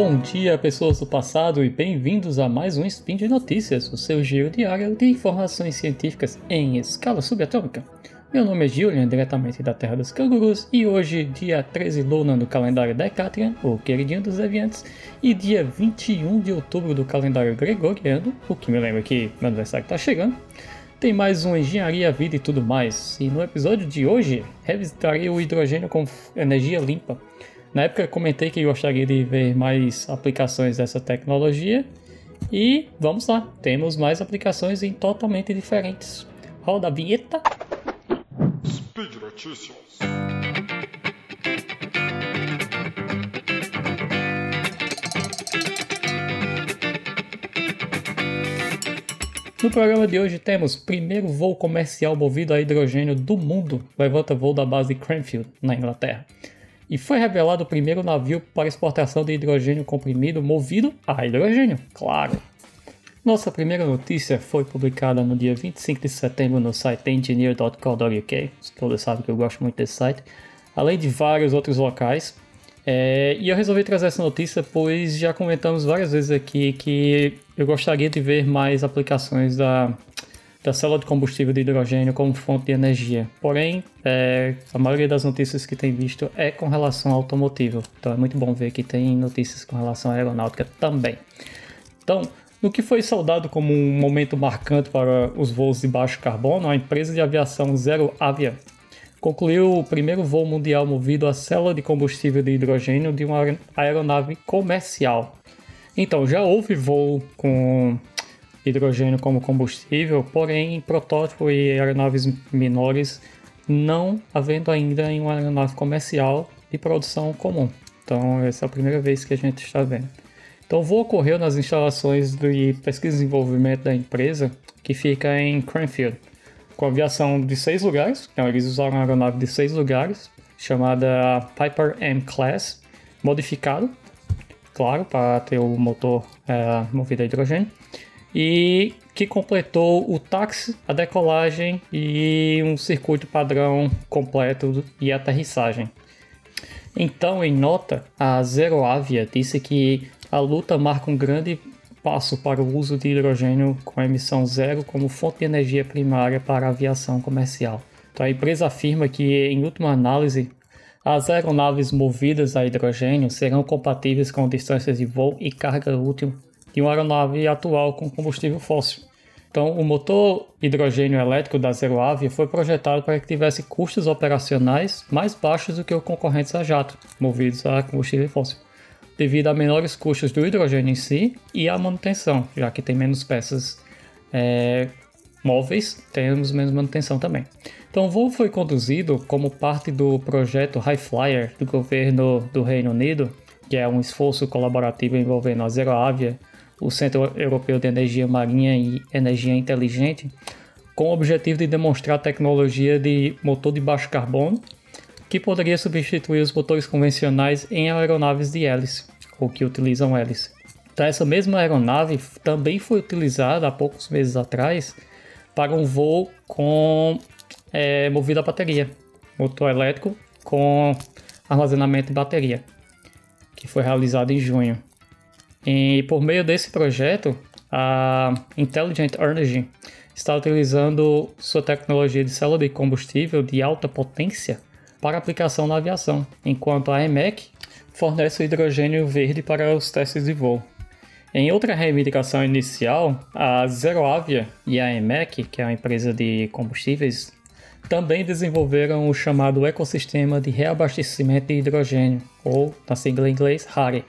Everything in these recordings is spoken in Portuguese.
Bom dia, pessoas do passado, e bem-vindos a mais um Spin de Notícias, o seu giro diário de informações científicas em escala subatômica. Meu nome é Julian, diretamente da Terra dos Cangurus, e hoje, dia 13 Luna do calendário Decatrian, o queridinho dos deviantes, e dia 21 de outubro do calendário Gregoriano, o que me lembra que meu aniversário está chegando, tem mais um Engenharia, Vida e tudo mais. E no episódio de hoje, revisitarei o hidrogênio com energia limpa na época comentei que gostaria de ver mais aplicações dessa tecnologia e vamos lá, temos mais aplicações em totalmente diferentes. Roda a vinheta. Speed Notícias. No programa de hoje temos primeiro voo comercial movido a hidrogênio do mundo, levanta voo da base Cranfield, na Inglaterra e foi revelado o primeiro navio para exportação de hidrogênio comprimido movido a hidrogênio, claro. Nossa primeira notícia foi publicada no dia 25 de setembro no site engineer.co.uk, todos sabem que eu gosto muito desse site, além de vários outros locais. É, e eu resolvi trazer essa notícia pois já comentamos várias vezes aqui que eu gostaria de ver mais aplicações da da célula de combustível de hidrogênio como fonte de energia. Porém, é, a maioria das notícias que tem visto é com relação ao automotivo. Então é muito bom ver que tem notícias com relação à aeronáutica também. Então, no que foi saudado como um momento marcante para os voos de baixo carbono, a empresa de aviação Zero Avia concluiu o primeiro voo mundial movido a célula de combustível de hidrogênio de uma aeronave comercial. Então, já houve voo com hidrogênio como combustível, porém em protótipo e aeronaves menores, não havendo ainda em uma aeronave comercial de produção comum. Então, essa é a primeira vez que a gente está vendo. Então, o voo nas instalações de pesquisa e desenvolvimento da empresa, que fica em Cranfield, com aviação de seis lugares. Então, eles usaram uma aeronave de seis lugares, chamada Piper M Class, modificado, claro, para ter o motor é, movido a hidrogênio e que completou o táxi, a decolagem e um circuito padrão completo e aterrissagem. Então, em nota, a Zeroavia disse que a luta marca um grande passo para o uso de hidrogênio com emissão zero como fonte de energia primária para a aviação comercial. Então, a empresa afirma que, em última análise, as aeronaves movidas a hidrogênio serão compatíveis com distâncias de voo e carga útil de uma aeronave atual com combustível fóssil. Então, o motor hidrogênio elétrico da Zeroavia foi projetado para que tivesse custos operacionais mais baixos do que os concorrentes a jato, movidos a combustível fóssil, devido a menores custos do hidrogênio em si e a manutenção, já que tem menos peças é, móveis, temos menos manutenção também. Então, o voo foi conduzido como parte do projeto High Flyer do governo do Reino Unido, que é um esforço colaborativo envolvendo a Zeroavia o Centro Europeu de Energia Marinha e Energia Inteligente, com o objetivo de demonstrar a tecnologia de motor de baixo carbono que poderia substituir os motores convencionais em aeronaves de hélice, ou que utilizam hélice. Então, essa mesma aeronave também foi utilizada há poucos meses atrás para um voo com é, movido a bateria, motor elétrico com armazenamento de bateria, que foi realizado em junho. E por meio desse projeto, a Intelligent Energy está utilizando sua tecnologia de célula de combustível de alta potência para aplicação na aviação, enquanto a EMEC fornece o hidrogênio verde para os testes de voo. Em outra reivindicação inicial, a ZeroAvia e a EMEC, que é uma empresa de combustíveis, também desenvolveram o chamado ecossistema de reabastecimento de hidrogênio, ou na sigla em inglês HARE,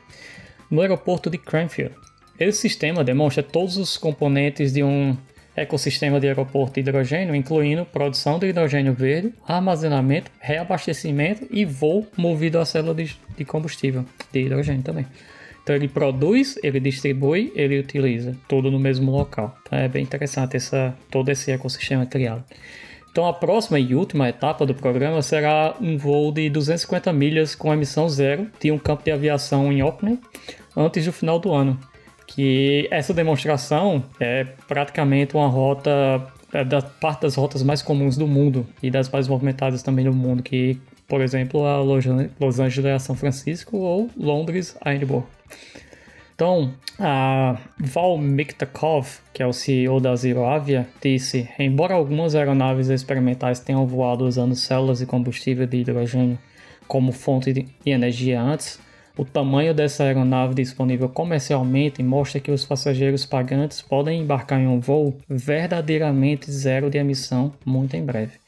no aeroporto de Cranfield. Esse sistema demonstra todos os componentes de um ecossistema de aeroporto de hidrogênio, incluindo produção de hidrogênio verde, armazenamento, reabastecimento e voo movido a célula de, combustível de hidrogênio também. Então ele produz, ele distribui, ele utiliza, tudo no mesmo local. Então é bem interessante essa, todo esse ecossistema criado. Então a próxima e última etapa do programa será um voo de 250 milhas com emissão zero de um campo de aviação em Orkney antes do final do ano. Que essa demonstração é praticamente uma rota é da parte das rotas mais comuns do mundo e das mais movimentadas também do mundo, que por exemplo, a Los Angeles a São Francisco ou Londres a Edinburgh. Então, a Val Miktakov, que é o CEO da ZeroAvia, disse: embora algumas aeronaves experimentais tenham voado usando células de combustível de hidrogênio como fonte de energia antes, o tamanho dessa aeronave disponível comercialmente mostra que os passageiros pagantes podem embarcar em um voo verdadeiramente zero de emissão muito em breve.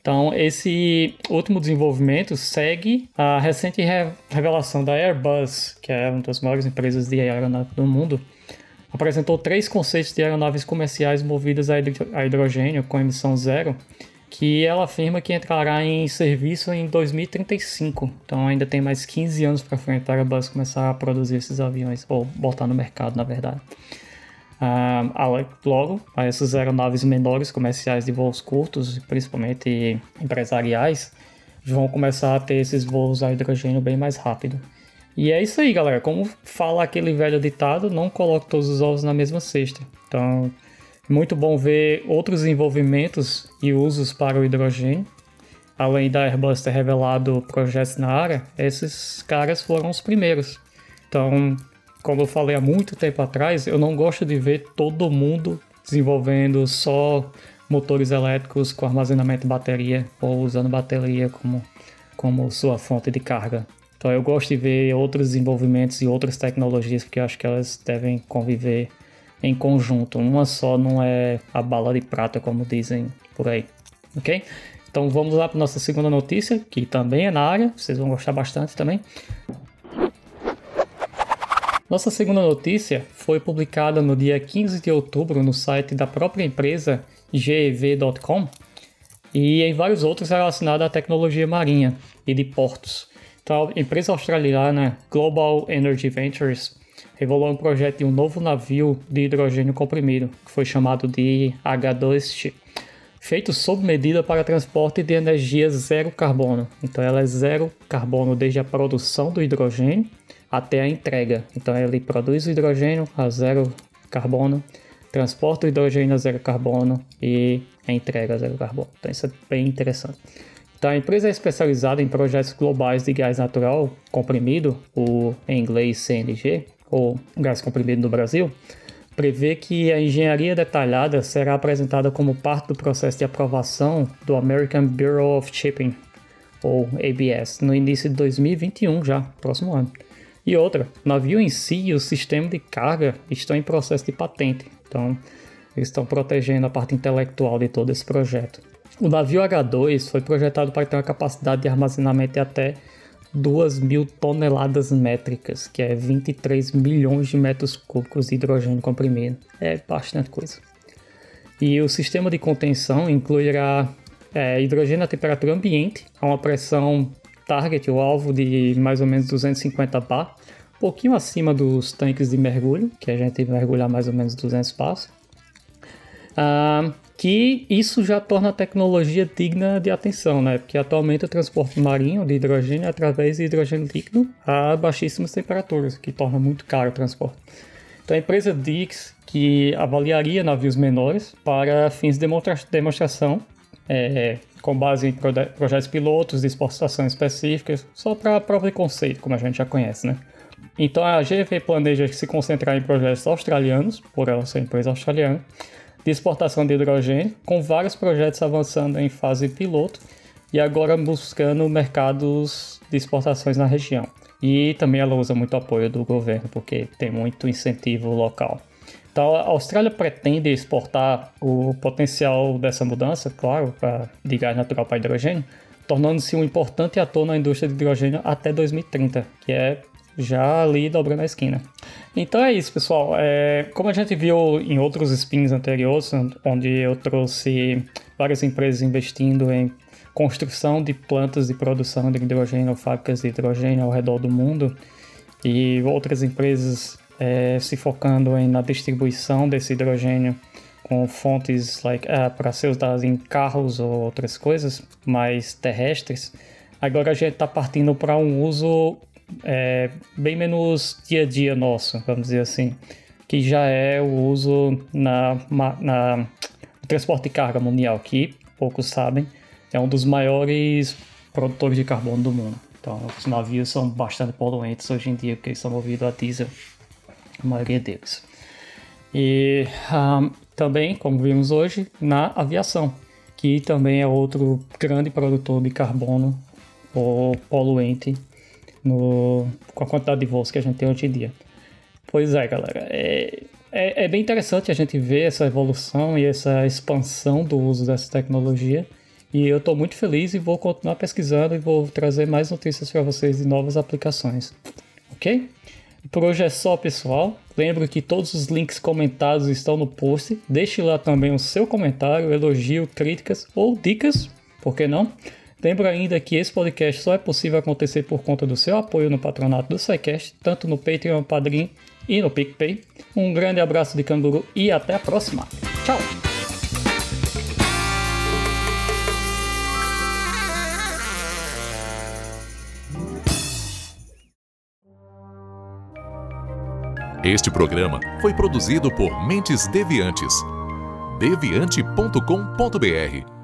Então, esse último desenvolvimento segue a recente revelação da Airbus, que é uma das maiores empresas de aeronave do mundo, apresentou três conceitos de aeronaves comerciais movidas a hidrogênio com emissão zero, que ela afirma que entrará em serviço em 2035. Então ainda tem mais 15 anos para frente para a Airbus começar a produzir esses aviões, ou botar no mercado, na verdade. Uh, logo, essas aeronaves menores comerciais de voos curtos, principalmente empresariais, vão começar a ter esses voos a hidrogênio bem mais rápido. E é isso aí, galera. Como fala aquele velho ditado, não coloque todos os ovos na mesma cesta. Então, muito bom ver outros desenvolvimentos e usos para o hidrogênio. Além da Airbus ter revelado projetos na área, esses caras foram os primeiros. Então, como eu falei há muito tempo atrás, eu não gosto de ver todo mundo desenvolvendo só motores elétricos com armazenamento de bateria ou usando bateria como, como sua fonte de carga. Então eu gosto de ver outros desenvolvimentos e outras tecnologias porque eu acho que elas devem conviver em conjunto. Uma só não é a bala de prata, como dizem por aí. Ok? Então vamos lá para nossa segunda notícia, que também é na área, vocês vão gostar bastante também. Nossa segunda notícia foi publicada no dia 15 de outubro no site da própria empresa gev.com e em vários outros relacionados à tecnologia marinha e de portos. Então, a empresa australiana Global Energy Ventures revelou um projeto de um novo navio de hidrogênio comprimido, que foi chamado de H2T, feito sob medida para transporte de energia zero carbono. Então, ela é zero carbono desde a produção do hidrogênio até a entrega. Então ele produz o hidrogênio a zero carbono, transporta o hidrogênio a zero carbono e a entrega a zero carbono. Então isso é bem interessante. Então a empresa é especializada em projetos globais de gás natural comprimido, o em inglês CNG, ou gás comprimido no Brasil, prevê que a engenharia detalhada será apresentada como parte do processo de aprovação do American Bureau of Shipping, ou ABS, no início de 2021 já, próximo ano. E outra, o navio em si e o sistema de carga estão em processo de patente, então eles estão protegendo a parte intelectual de todo esse projeto. O navio H2 foi projetado para ter uma capacidade de armazenamento de até 2 mil toneladas métricas, que é 23 milhões de metros cúbicos de hidrogênio comprimido. É bastante coisa. E o sistema de contenção incluirá é, hidrogênio a temperatura ambiente, a uma pressão target, o alvo de mais ou menos 250 bar, um pouquinho acima dos tanques de mergulho, que a gente mergulhar mais ou menos 200 passos. Ah, que isso já torna a tecnologia digna de atenção, né? Porque atualmente o transporte marinho de hidrogênio é através de hidrogênio líquido a baixíssimas temperaturas, que torna muito caro o transporte. Então a empresa diz que avaliaria navios menores para fins de demonstração é, com base em projetos pilotos de exportação específicas, só para prova de conceito, como a gente já conhece, né? Então a GV planeja se concentrar em projetos australianos, por ela ser empresa australiana, de exportação de hidrogênio, com vários projetos avançando em fase piloto e agora buscando mercados de exportações na região. E também ela usa muito apoio do governo, porque tem muito incentivo local. Então, a Austrália pretende exportar o potencial dessa mudança, claro, pra, de gás natural para hidrogênio, tornando-se um importante ator na indústria de hidrogênio até 2030, que é já ali dobrando a esquina. Então é isso, pessoal. É, como a gente viu em outros spins anteriores, onde eu trouxe várias empresas investindo em construção de plantas de produção de hidrogênio, fábricas de hidrogênio ao redor do mundo, e outras empresas é, se focando em, na distribuição desse hidrogênio com fontes like, uh, para ser usadas em carros ou outras coisas mais terrestres. Agora a gente está partindo para um uso é, bem menos dia a dia nosso, vamos dizer assim, que já é o uso na, na transporte de carga mundial, que poucos sabem, é um dos maiores produtores de carbono do mundo. Então, os navios são bastante poluentes hoje em dia, porque eles são movidos a diesel, a maioria deles. E um, também, como vimos hoje, na aviação, que também é outro grande produtor de carbono ou poluente no, com a quantidade de voos que a gente tem hoje em dia. Pois é, galera. É, é, é, bem interessante a gente ver essa evolução e essa expansão do uso dessa tecnologia. E eu estou muito feliz e vou continuar pesquisando e vou trazer mais notícias para vocês de novas aplicações. Ok? Por hoje é só, pessoal. Lembro que todos os links comentados estão no post. Deixe lá também o seu comentário, elogio, críticas ou dicas, por que não? Lembro ainda que esse podcast só é possível acontecer por conta do seu apoio no patronato do SciCast, tanto no Patreon, Padrim e no PicPay. Um grande abraço de canguru e até a próxima. Tchau! Este programa foi produzido por Mentes Deviantes. deviante.com.br